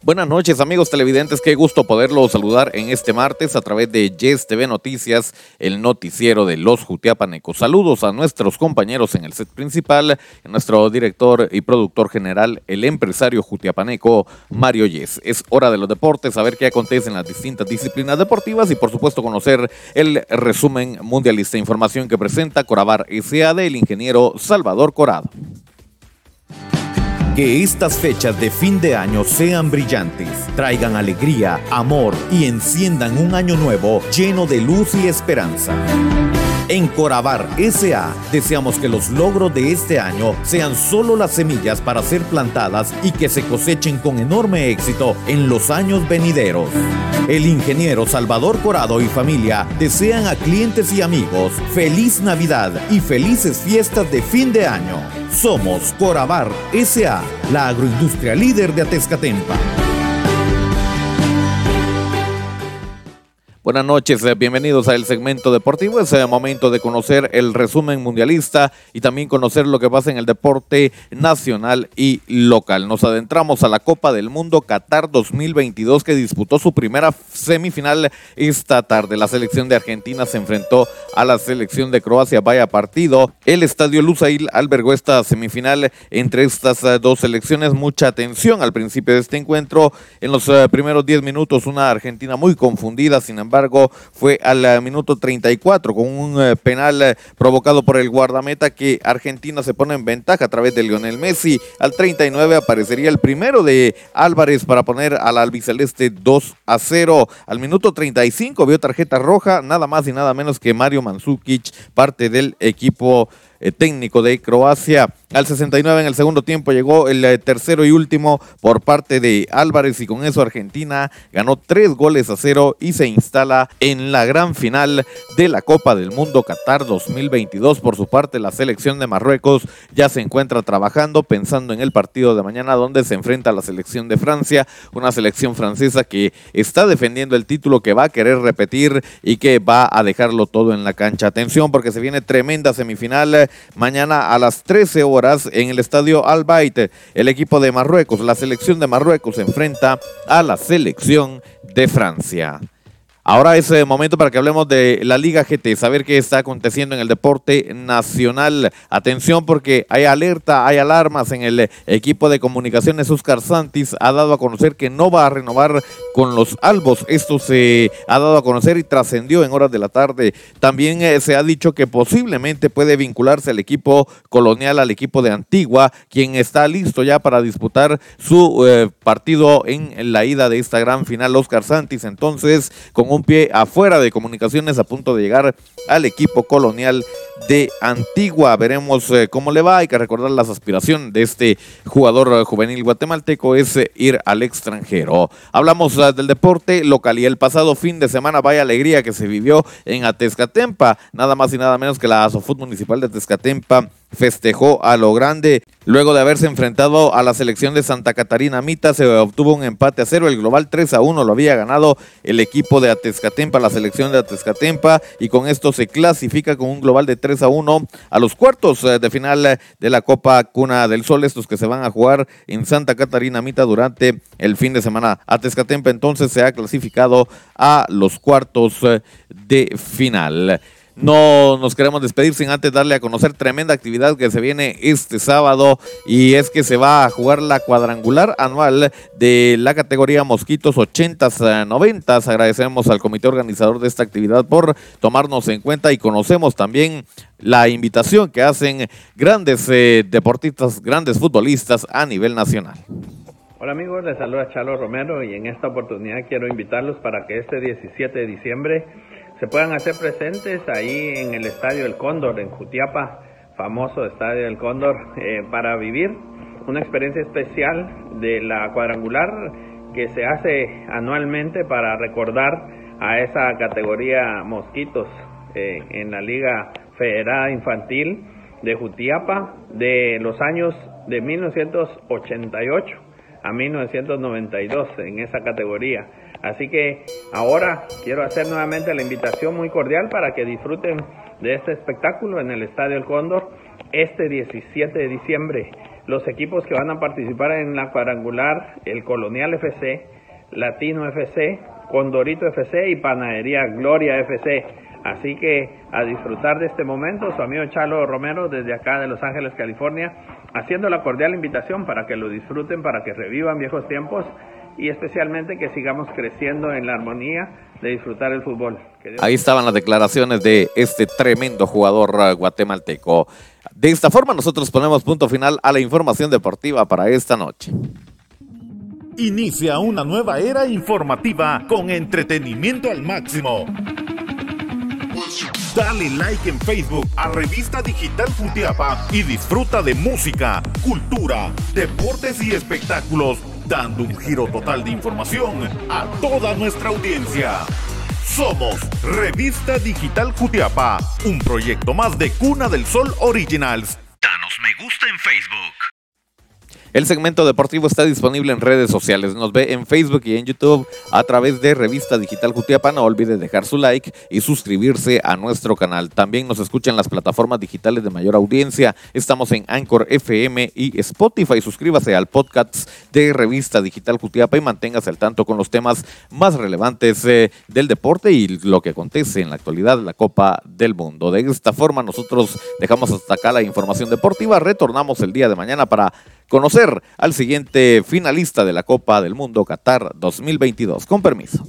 Buenas noches amigos televidentes, qué gusto poderlos saludar en este martes a través de Yes TV Noticias, el noticiero de los Jutiapanecos. Saludos a nuestros compañeros en el set principal, nuestro director y productor general, el empresario jutiapaneco Mario Yes. Es hora de los deportes, saber qué acontece en las distintas disciplinas deportivas y por supuesto conocer el resumen mundialista, información que presenta Corabar SAD, el ingeniero Salvador Corado. Que estas fechas de fin de año sean brillantes, traigan alegría, amor y enciendan un año nuevo lleno de luz y esperanza. En Corabar SA deseamos que los logros de este año sean solo las semillas para ser plantadas y que se cosechen con enorme éxito en los años venideros. El ingeniero Salvador Corado y familia desean a clientes y amigos feliz Navidad y felices fiestas de fin de año. Somos Corabar SA, la agroindustria líder de Atezcatempa. Buenas noches, eh, bienvenidos al segmento deportivo. Es el momento de conocer el resumen mundialista y también conocer lo que pasa en el deporte nacional y local. Nos adentramos a la Copa del Mundo Qatar 2022 que disputó su primera semifinal esta tarde. La selección de Argentina se enfrentó a la selección de Croacia. Vaya partido. El estadio Lusail albergó esta semifinal entre estas eh, dos selecciones. Mucha atención al principio de este encuentro. En los eh, primeros 10 minutos una Argentina muy confundida, sin embargo fue al eh, minuto 34 con un eh, penal eh, provocado por el guardameta que Argentina se pone en ventaja a través de Lionel Messi. Al 39 aparecería el primero de Álvarez para poner al albiceleste 2 a 0. Al minuto 35 vio tarjeta roja, nada más y nada menos que Mario Mandzukic, parte del equipo técnico de Croacia. Al 69 en el segundo tiempo llegó el eh, tercero y último por parte de Álvarez y con eso Argentina ganó tres goles a cero y se instala en la gran final de la Copa del Mundo Qatar 2022. Por su parte la selección de Marruecos ya se encuentra trabajando pensando en el partido de mañana donde se enfrenta a la selección de Francia, una selección francesa que está defendiendo el título que va a querer repetir y que va a dejarlo todo en la cancha. Atención porque se viene tremenda semifinal eh, mañana a las 13 horas en el estadio Al El equipo de Marruecos, la selección de Marruecos enfrenta a la selección de Francia. Ahora es el momento para que hablemos de la Liga GT, saber qué está aconteciendo en el deporte nacional. Atención porque hay alerta, hay alarmas en el equipo de comunicaciones. Oscar Santis ha dado a conocer que no va a renovar con los Albos. Esto se ha dado a conocer y trascendió en horas de la tarde. También eh, se ha dicho que posiblemente puede vincularse al equipo colonial, al equipo de Antigua, quien está listo ya para disputar su eh, partido en la ida de esta gran final. Oscar Santis, entonces, con un un pie afuera de comunicaciones a punto de llegar al equipo colonial de Antigua. Veremos eh, cómo le va. Hay que recordar las aspiraciones de este jugador eh, juvenil guatemalteco es eh, ir al extranjero. Hablamos del deporte local y el pasado fin de semana, vaya alegría que se vivió en Atezcatempa. Nada más y nada menos que la Asofut Municipal de Atezcatempa festejó a lo grande. Luego de haberse enfrentado a la selección de Santa Catarina Mita, se obtuvo un empate a cero. El global 3 a 1 lo había ganado el equipo de Atezcatempa, la selección de Atezcatempa, y con esto se clasifica con un global de 3 a 1 a los cuartos eh, de final eh, de la Copa Cuna del Sol, estos que se van a jugar en Santa Catarina Mita durante el fin de semana. Atezcatempa entonces se ha clasificado a los cuartos eh, de final. No nos queremos despedir sin antes darle a conocer tremenda actividad que se viene este sábado y es que se va a jugar la cuadrangular anual de la categoría Mosquitos 80-90. Agradecemos al comité organizador de esta actividad por tomarnos en cuenta y conocemos también la invitación que hacen grandes eh, deportistas, grandes futbolistas a nivel nacional. Hola amigos, les saluda Chalo Romero y en esta oportunidad quiero invitarlos para que este 17 de diciembre se puedan hacer presentes ahí en el Estadio El Cóndor, en Jutiapa, famoso Estadio del Cóndor, eh, para vivir una experiencia especial de la cuadrangular que se hace anualmente para recordar a esa categoría mosquitos eh, en la Liga Federada Infantil de Jutiapa de los años de 1988 a 1992 en esa categoría. Así que ahora quiero hacer nuevamente la invitación muy cordial para que disfruten de este espectáculo en el Estadio El Cóndor este 17 de diciembre. los equipos que van a participar en la cuadrangular, el Colonial FC, Latino FC, Condorito FC y Panadería Gloria FC. Así que a disfrutar de este momento, su amigo Chalo Romero desde acá de Los Ángeles, California, haciendo la cordial invitación para que lo disfruten, para que revivan viejos tiempos y especialmente que sigamos creciendo en la armonía de disfrutar el fútbol. Ahí estaban las declaraciones de este tremendo jugador uh, guatemalteco. De esta forma nosotros ponemos punto final a la información deportiva para esta noche. Inicia una nueva era informativa con entretenimiento al máximo. Dale like en Facebook a Revista Digital Futiapa y disfruta de música, cultura, deportes y espectáculos dando un giro total de información a toda nuestra audiencia. Somos Revista Digital Cutiapa, un proyecto más de Cuna del Sol Originals. Danos me gusta en Facebook. El segmento deportivo está disponible en redes sociales. Nos ve en Facebook y en YouTube a través de Revista Digital Jutiapa. No olvide dejar su like y suscribirse a nuestro canal. También nos escuchan las plataformas digitales de mayor audiencia. Estamos en Anchor FM y Spotify. Suscríbase al podcast de Revista Digital Jutiapa y manténgase al tanto con los temas más relevantes eh, del deporte y lo que acontece en la actualidad la Copa del Mundo. De esta forma nosotros dejamos hasta acá la información deportiva. Retornamos el día de mañana para conocer al siguiente finalista de la Copa del Mundo Qatar 2022. Con permiso.